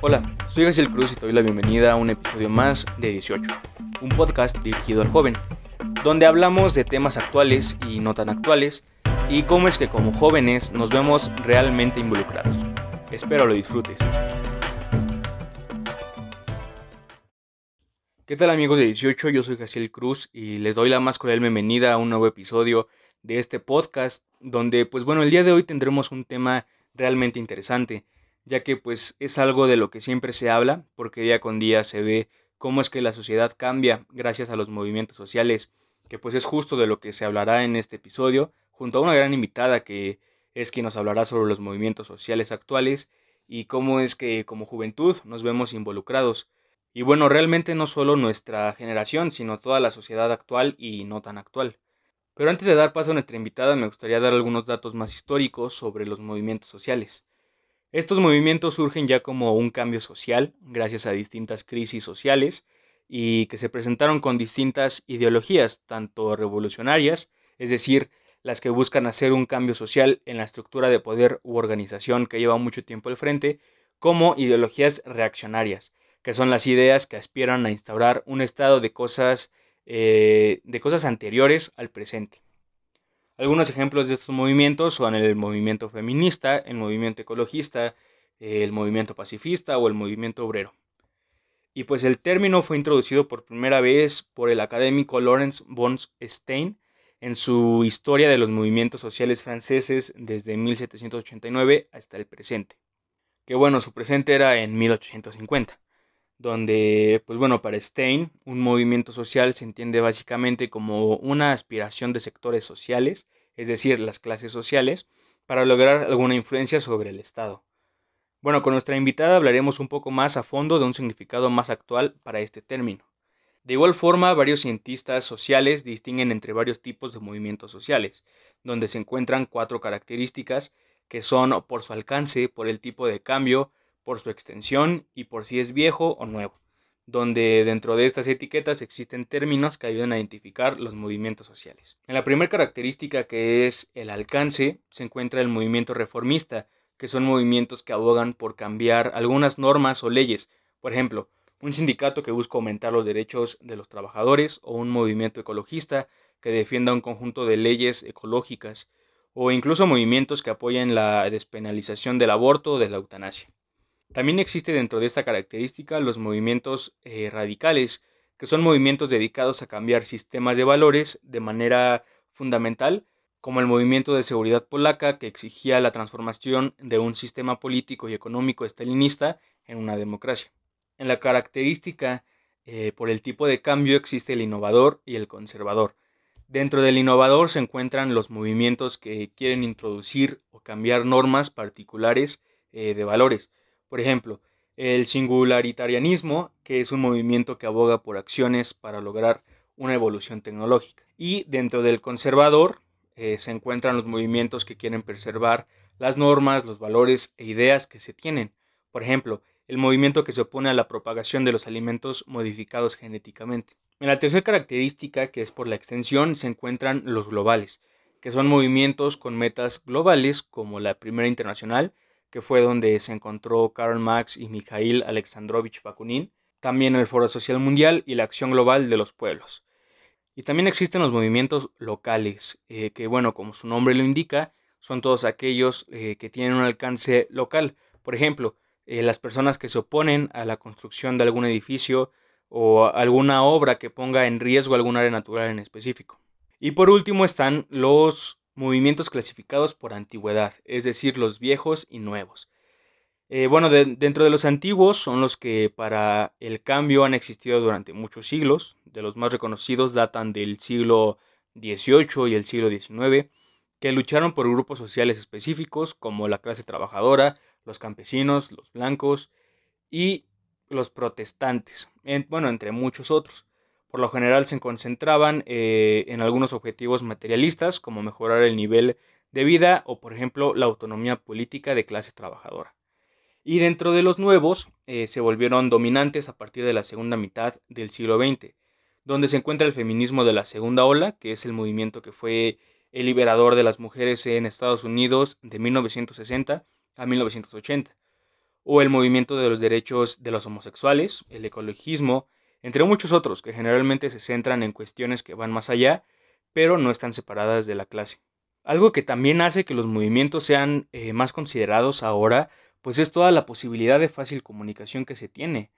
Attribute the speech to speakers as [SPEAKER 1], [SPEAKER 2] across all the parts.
[SPEAKER 1] Hola, soy Gaciel Cruz y te doy la bienvenida a un episodio más de 18, un podcast dirigido al joven, donde hablamos de temas actuales y no tan actuales y cómo es que como jóvenes nos vemos realmente involucrados. Espero lo disfrutes. ¿Qué tal amigos de 18? Yo soy Jaciel Cruz y les doy la más cordial bienvenida a un nuevo episodio de este podcast donde pues bueno, el día de hoy tendremos un tema realmente interesante ya que pues es algo de lo que siempre se habla, porque día con día se ve cómo es que la sociedad cambia gracias a los movimientos sociales, que pues es justo de lo que se hablará en este episodio, junto a una gran invitada que es quien nos hablará sobre los movimientos sociales actuales y cómo es que como juventud nos vemos involucrados. Y bueno, realmente no solo nuestra generación, sino toda la sociedad actual y no tan actual. Pero antes de dar paso a nuestra invitada, me gustaría dar algunos datos más históricos sobre los movimientos sociales. Estos movimientos surgen ya como un cambio social, gracias a distintas crisis sociales, y que se presentaron con distintas ideologías, tanto revolucionarias, es decir, las que buscan hacer un cambio social en la estructura de poder u organización que lleva mucho tiempo al frente, como ideologías reaccionarias, que son las ideas que aspiran a instaurar un estado de cosas, eh, de cosas anteriores al presente. Algunos ejemplos de estos movimientos son el movimiento feminista, el movimiento ecologista, el movimiento pacifista o el movimiento obrero. Y pues el término fue introducido por primera vez por el académico Lawrence von Stein en su Historia de los movimientos sociales franceses desde 1789 hasta el presente. Que bueno, su presente era en 1850, donde, pues bueno, para Stein, un movimiento social se entiende básicamente como una aspiración de sectores sociales es decir, las clases sociales, para lograr alguna influencia sobre el Estado. Bueno, con nuestra invitada hablaremos un poco más a fondo de un significado más actual para este término. De igual forma, varios cientistas sociales distinguen entre varios tipos de movimientos sociales, donde se encuentran cuatro características que son por su alcance, por el tipo de cambio, por su extensión y por si es viejo o nuevo donde dentro de estas etiquetas existen términos que ayudan a identificar los movimientos sociales. En la primera característica que es el alcance se encuentra el movimiento reformista, que son movimientos que abogan por cambiar algunas normas o leyes, por ejemplo, un sindicato que busca aumentar los derechos de los trabajadores o un movimiento ecologista que defienda un conjunto de leyes ecológicas o incluso movimientos que apoyen la despenalización del aborto o de la eutanasia. También existe dentro de esta característica los movimientos eh, radicales, que son movimientos dedicados a cambiar sistemas de valores de manera fundamental, como el movimiento de seguridad polaca que exigía la transformación de un sistema político y económico estalinista en una democracia. En la característica eh, por el tipo de cambio existe el innovador y el conservador. Dentro del innovador se encuentran los movimientos que quieren introducir o cambiar normas particulares eh, de valores, por ejemplo, el singularitarianismo, que es un movimiento que aboga por acciones para lograr una evolución tecnológica. Y dentro del conservador eh, se encuentran los movimientos que quieren preservar las normas, los valores e ideas que se tienen. Por ejemplo, el movimiento que se opone a la propagación de los alimentos modificados genéticamente. En la tercera característica, que es por la extensión, se encuentran los globales, que son movimientos con metas globales como la Primera Internacional, que fue donde se encontró Karl Marx y Mikhail Alexandrovich Bakunin, también el Foro Social Mundial y la Acción Global de los Pueblos. Y también existen los movimientos locales, eh, que bueno, como su nombre lo indica, son todos aquellos eh, que tienen un alcance local. Por ejemplo, eh, las personas que se oponen a la construcción de algún edificio o alguna obra que ponga en riesgo algún área natural en específico. Y por último están los movimientos clasificados por antigüedad, es decir, los viejos y nuevos. Eh, bueno, dentro de los antiguos son los que para el cambio han existido durante muchos siglos. De los más reconocidos datan del siglo XVIII y el siglo XIX, que lucharon por grupos sociales específicos como la clase trabajadora, los campesinos, los blancos y los protestantes, bueno, entre muchos otros por lo general se concentraban eh, en algunos objetivos materialistas, como mejorar el nivel de vida o, por ejemplo, la autonomía política de clase trabajadora. Y dentro de los nuevos, eh, se volvieron dominantes a partir de la segunda mitad del siglo XX, donde se encuentra el feminismo de la segunda ola, que es el movimiento que fue el liberador de las mujeres en Estados Unidos de 1960 a 1980 o el movimiento de los derechos de los homosexuales, el ecologismo, entre muchos otros que generalmente se centran en cuestiones que van más allá, pero no están separadas de la clase. Algo que también hace que los movimientos sean eh, más considerados ahora, pues es toda la posibilidad de fácil comunicación que se tiene.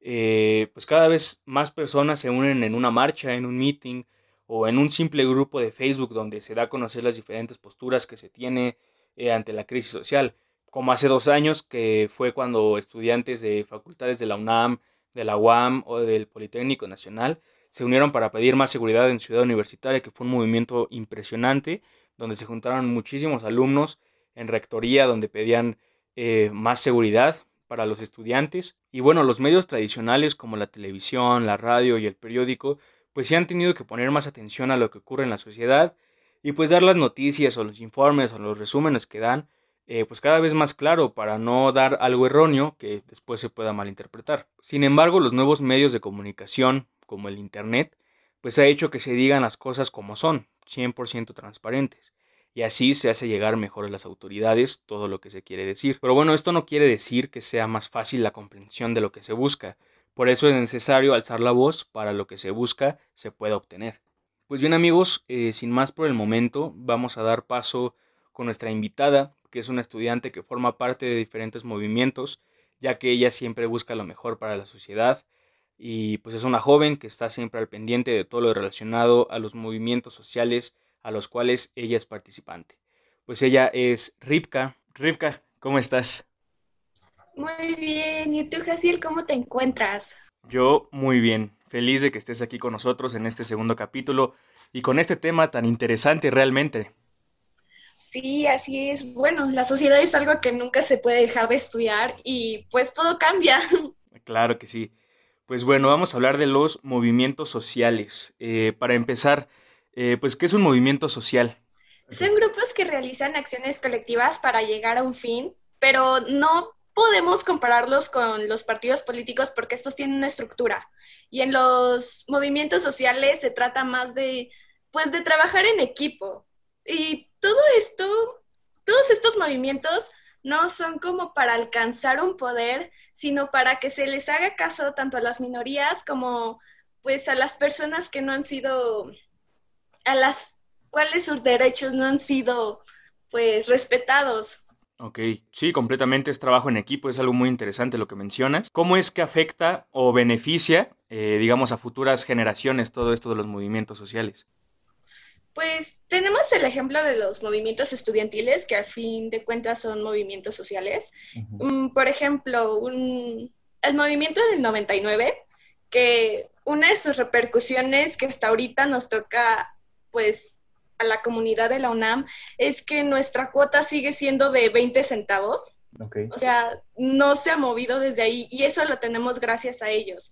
[SPEAKER 1] Eh, pues cada vez más personas se unen en una marcha, en un meeting o en un simple grupo de Facebook donde se da a conocer las diferentes posturas que se tiene eh, ante la crisis social, como hace dos años que fue cuando estudiantes de facultades de la UNAM, de la UAM o del Politécnico Nacional se unieron para pedir más seguridad en Ciudad Universitaria, que fue un movimiento impresionante, donde se juntaron muchísimos alumnos en rectoría, donde pedían eh, más seguridad para los estudiantes. Y bueno, los medios tradicionales como la televisión, la radio y el periódico, pues sí han tenido que poner más atención a lo que ocurre en la sociedad y pues dar las noticias o los informes o los resúmenes que dan eh, pues cada vez más claro para no dar algo erróneo que después se pueda malinterpretar. Sin embargo, los nuevos medios de comunicación, como el Internet, pues ha hecho que se digan las cosas como son, 100% transparentes. Y así se hace llegar mejor a las autoridades todo lo que se quiere decir. Pero bueno, esto no quiere decir que sea más fácil la comprensión de lo que se busca. Por eso es necesario alzar la voz para lo que se busca se pueda obtener. Pues bien amigos, eh, sin más por el momento, vamos a dar paso con nuestra invitada, que es una estudiante que forma parte de diferentes movimientos, ya que ella siempre busca lo mejor para la sociedad y pues es una joven que está siempre al pendiente de todo lo relacionado a los movimientos sociales a los cuales ella es participante. Pues ella es Ripka. Ripka, ¿cómo estás?
[SPEAKER 2] Muy bien, ¿y tú, Jaciel, cómo te encuentras?
[SPEAKER 1] Yo muy bien, feliz de que estés aquí con nosotros en este segundo capítulo y con este tema tan interesante realmente.
[SPEAKER 2] Sí, así es. Bueno, la sociedad es algo que nunca se puede dejar de estudiar y pues todo cambia.
[SPEAKER 1] Claro que sí. Pues bueno, vamos a hablar de los movimientos sociales. Eh, para empezar, eh, pues, ¿qué es un movimiento social?
[SPEAKER 2] Son grupos que realizan acciones colectivas para llegar a un fin, pero no podemos compararlos con los partidos políticos porque estos tienen una estructura. Y en los movimientos sociales se trata más de, pues, de trabajar en equipo. Y todo esto, todos estos movimientos no son como para alcanzar un poder, sino para que se les haga caso tanto a las minorías como pues a las personas que no han sido, a las cuales sus derechos no han sido pues respetados.
[SPEAKER 1] Ok, sí, completamente es trabajo en equipo, es algo muy interesante lo que mencionas. ¿Cómo es que afecta o beneficia, eh, digamos, a futuras generaciones todo esto de los movimientos sociales?
[SPEAKER 2] Pues tenemos el ejemplo de los movimientos estudiantiles, que a fin de cuentas son movimientos sociales. Mm, por ejemplo, el movimiento del 99, que una de sus repercusiones que hasta ahorita nos toca, pues, a la comunidad de la UNAM, es que nuestra cuota sigue siendo de 20 centavos. O sea, no se ha movido desde ahí y eso lo tenemos gracias a ellos.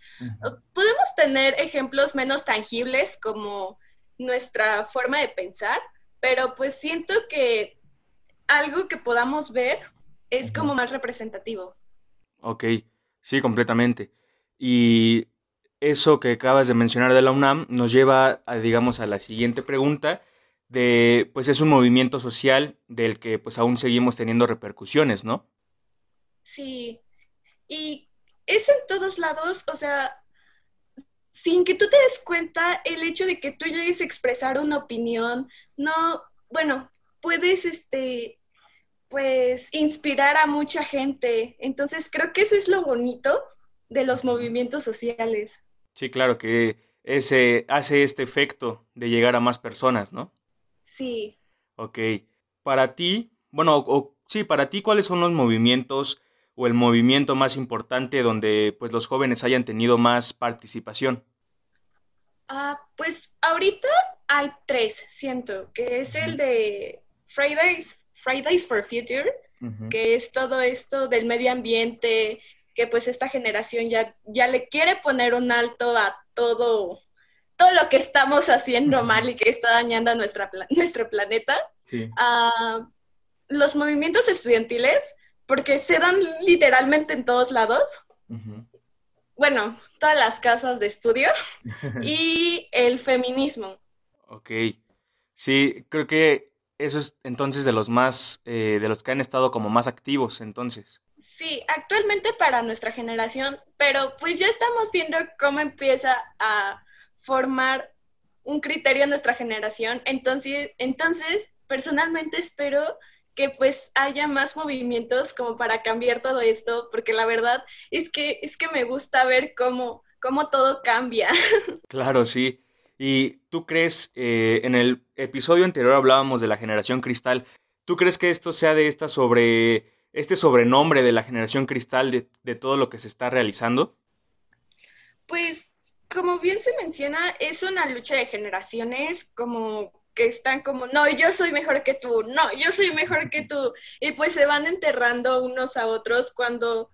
[SPEAKER 2] Podemos tener ejemplos menos tangibles como nuestra forma de pensar, pero pues siento que algo que podamos ver es como más representativo.
[SPEAKER 1] Ok, sí, completamente. Y eso que acabas de mencionar de la UNAM nos lleva, a, digamos, a la siguiente pregunta de, pues es un movimiento social del que pues aún seguimos teniendo repercusiones, ¿no?
[SPEAKER 2] Sí, y es en todos lados, o sea, sin que tú te des cuenta, el hecho de que tú llegues a expresar una opinión, no, bueno, puedes, este, pues, inspirar a mucha gente. Entonces, creo que eso es lo bonito de los movimientos sociales.
[SPEAKER 1] Sí, claro, que ese hace este efecto de llegar a más personas, ¿no?
[SPEAKER 2] Sí.
[SPEAKER 1] Ok. Para ti, bueno, o, sí, para ti, ¿cuáles son los movimientos o el movimiento más importante donde pues los jóvenes hayan tenido más participación?
[SPEAKER 2] Ah, pues ahorita hay tres, siento, que es el de Fridays, Fridays for Future, que es todo esto del medio ambiente, que pues esta generación ya, ya le quiere poner un alto a todo, todo lo que estamos haciendo mal y que está dañando a nuestra, nuestro planeta. Ah, los movimientos estudiantiles, porque se dan literalmente en todos lados. Bueno, todas las casas de estudio y el feminismo.
[SPEAKER 1] Ok. Sí, creo que eso es entonces de los más, eh, de los que han estado como más activos entonces.
[SPEAKER 2] Sí, actualmente para nuestra generación, pero pues ya estamos viendo cómo empieza a formar un criterio en nuestra generación. Entonces, entonces personalmente espero que pues haya más movimientos como para cambiar todo esto, porque la verdad es que es que me gusta ver cómo, cómo todo cambia.
[SPEAKER 1] Claro, sí. ¿Y tú crees, eh, en el episodio anterior hablábamos de la generación cristal, ¿tú crees que esto sea de esta sobre, este sobrenombre de la generación cristal de, de todo lo que se está realizando?
[SPEAKER 2] Pues, como bien se menciona, es una lucha de generaciones, como que están como, no, yo soy mejor que tú, no, yo soy mejor que tú, y pues se van enterrando unos a otros cuando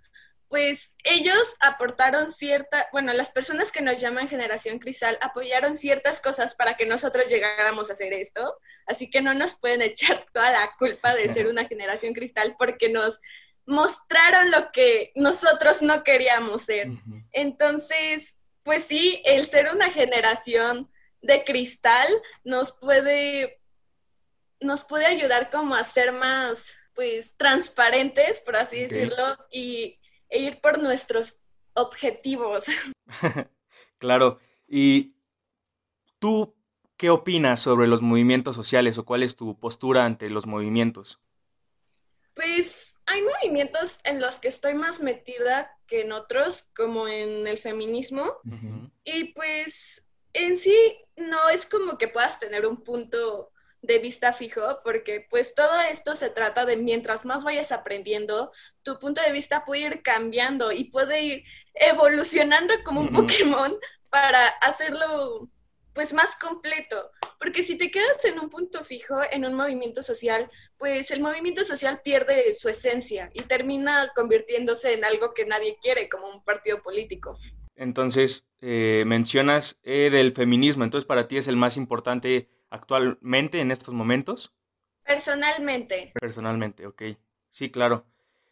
[SPEAKER 2] pues ellos aportaron cierta, bueno, las personas que nos llaman generación cristal apoyaron ciertas cosas para que nosotros llegáramos a hacer esto, así que no nos pueden echar toda la culpa de ser una generación cristal porque nos mostraron lo que nosotros no queríamos ser. Entonces, pues sí, el ser una generación de cristal nos puede, nos puede ayudar como a ser más, pues, transparentes, por así decirlo, y e ir por nuestros objetivos.
[SPEAKER 1] claro. ¿Y tú qué opinas sobre los movimientos sociales o cuál es tu postura ante los movimientos?
[SPEAKER 2] Pues hay movimientos en los que estoy más metida que en otros, como en el feminismo. Y pues en sí no es como que puedas tener un punto de vista fijo, porque pues todo esto se trata de mientras más vayas aprendiendo, tu punto de vista puede ir cambiando y puede ir evolucionando como un Pokémon para hacerlo pues más completo, porque si te quedas en un punto fijo, en un movimiento social, pues el movimiento social pierde su esencia y termina convirtiéndose en algo que nadie quiere, como un partido político.
[SPEAKER 1] Entonces, eh, mencionas eh, del feminismo, entonces para ti es el más importante actualmente en estos momentos?
[SPEAKER 2] Personalmente.
[SPEAKER 1] Personalmente, ok. Sí, claro.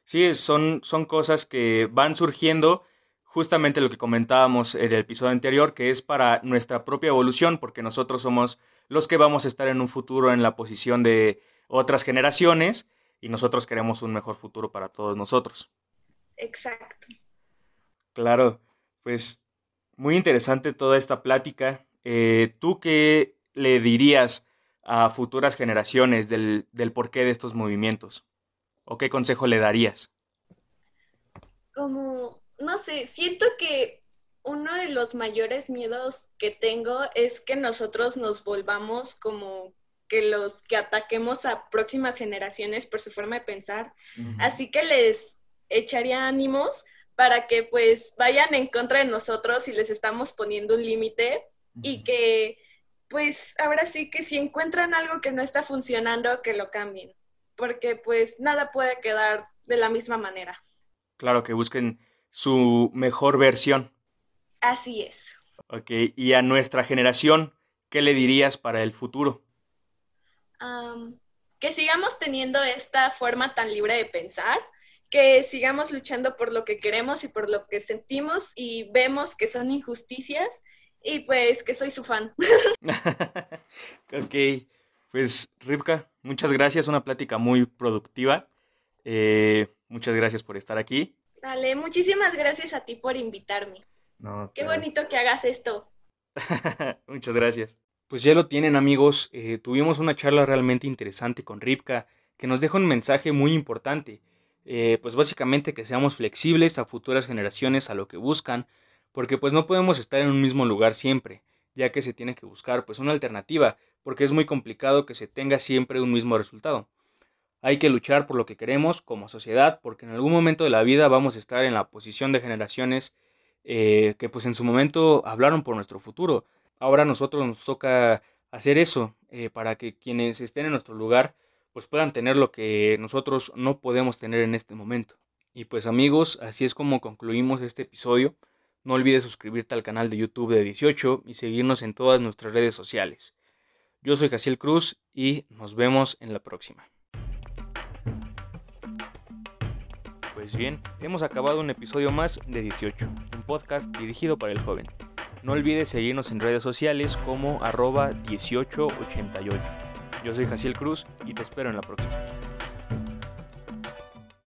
[SPEAKER 1] Sí, son, son cosas que van surgiendo justamente lo que comentábamos en el episodio anterior, que es para nuestra propia evolución, porque nosotros somos los que vamos a estar en un futuro en la posición de otras generaciones y nosotros queremos un mejor futuro para todos nosotros.
[SPEAKER 2] Exacto.
[SPEAKER 1] Claro, pues muy interesante toda esta plática. Eh, ¿Tú qué le dirías a futuras generaciones del, del porqué de estos movimientos? ¿O qué consejo le darías?
[SPEAKER 2] Como, no sé, siento que uno de los mayores miedos que tengo es que nosotros nos volvamos como que los que ataquemos a próximas generaciones por su forma de pensar. Así que les echaría ánimos para que pues vayan en contra de nosotros si les estamos poniendo un límite y que pues ahora sí que si encuentran algo que no está funcionando, que lo cambien, porque pues nada puede quedar de la misma manera.
[SPEAKER 1] Claro, que busquen su mejor versión.
[SPEAKER 2] Así es.
[SPEAKER 1] Ok, y a nuestra generación, ¿qué le dirías para el futuro?
[SPEAKER 2] que sigamos teniendo esta forma tan libre de pensar, que sigamos luchando por lo que queremos y por lo que sentimos y vemos que son injusticias y pues que soy su fan.
[SPEAKER 1] ok, pues Ripka, muchas gracias, una plática muy productiva. Eh, muchas gracias por estar aquí.
[SPEAKER 2] Dale, muchísimas gracias a ti por invitarme. Qué bonito que hagas esto.
[SPEAKER 1] muchas gracias. Pues ya lo tienen amigos, eh, tuvimos una charla realmente interesante con Ripka que nos deja un mensaje muy importante. Eh, pues básicamente que seamos flexibles a futuras generaciones, a lo que buscan, porque pues no podemos estar en un mismo lugar siempre, ya que se tiene que buscar pues una alternativa, porque es muy complicado que se tenga siempre un mismo resultado. Hay que luchar por lo que queremos como sociedad, porque en algún momento de la vida vamos a estar en la posición de generaciones eh, que pues en su momento hablaron por nuestro futuro. Ahora a nosotros nos toca hacer eso, eh, para que quienes estén en nuestro lugar pues puedan tener lo que nosotros no podemos tener en este momento. Y pues amigos, así es como concluimos este episodio. No olvides suscribirte al canal de YouTube de 18 y seguirnos en todas nuestras redes sociales. Yo soy Jaciel Cruz y nos vemos en la próxima. Pues bien, hemos acabado un episodio más de 18, un podcast dirigido para el joven. No olvides seguirnos en redes sociales como arroba 1888. Yo soy Jaciel Cruz y te espero en la próxima.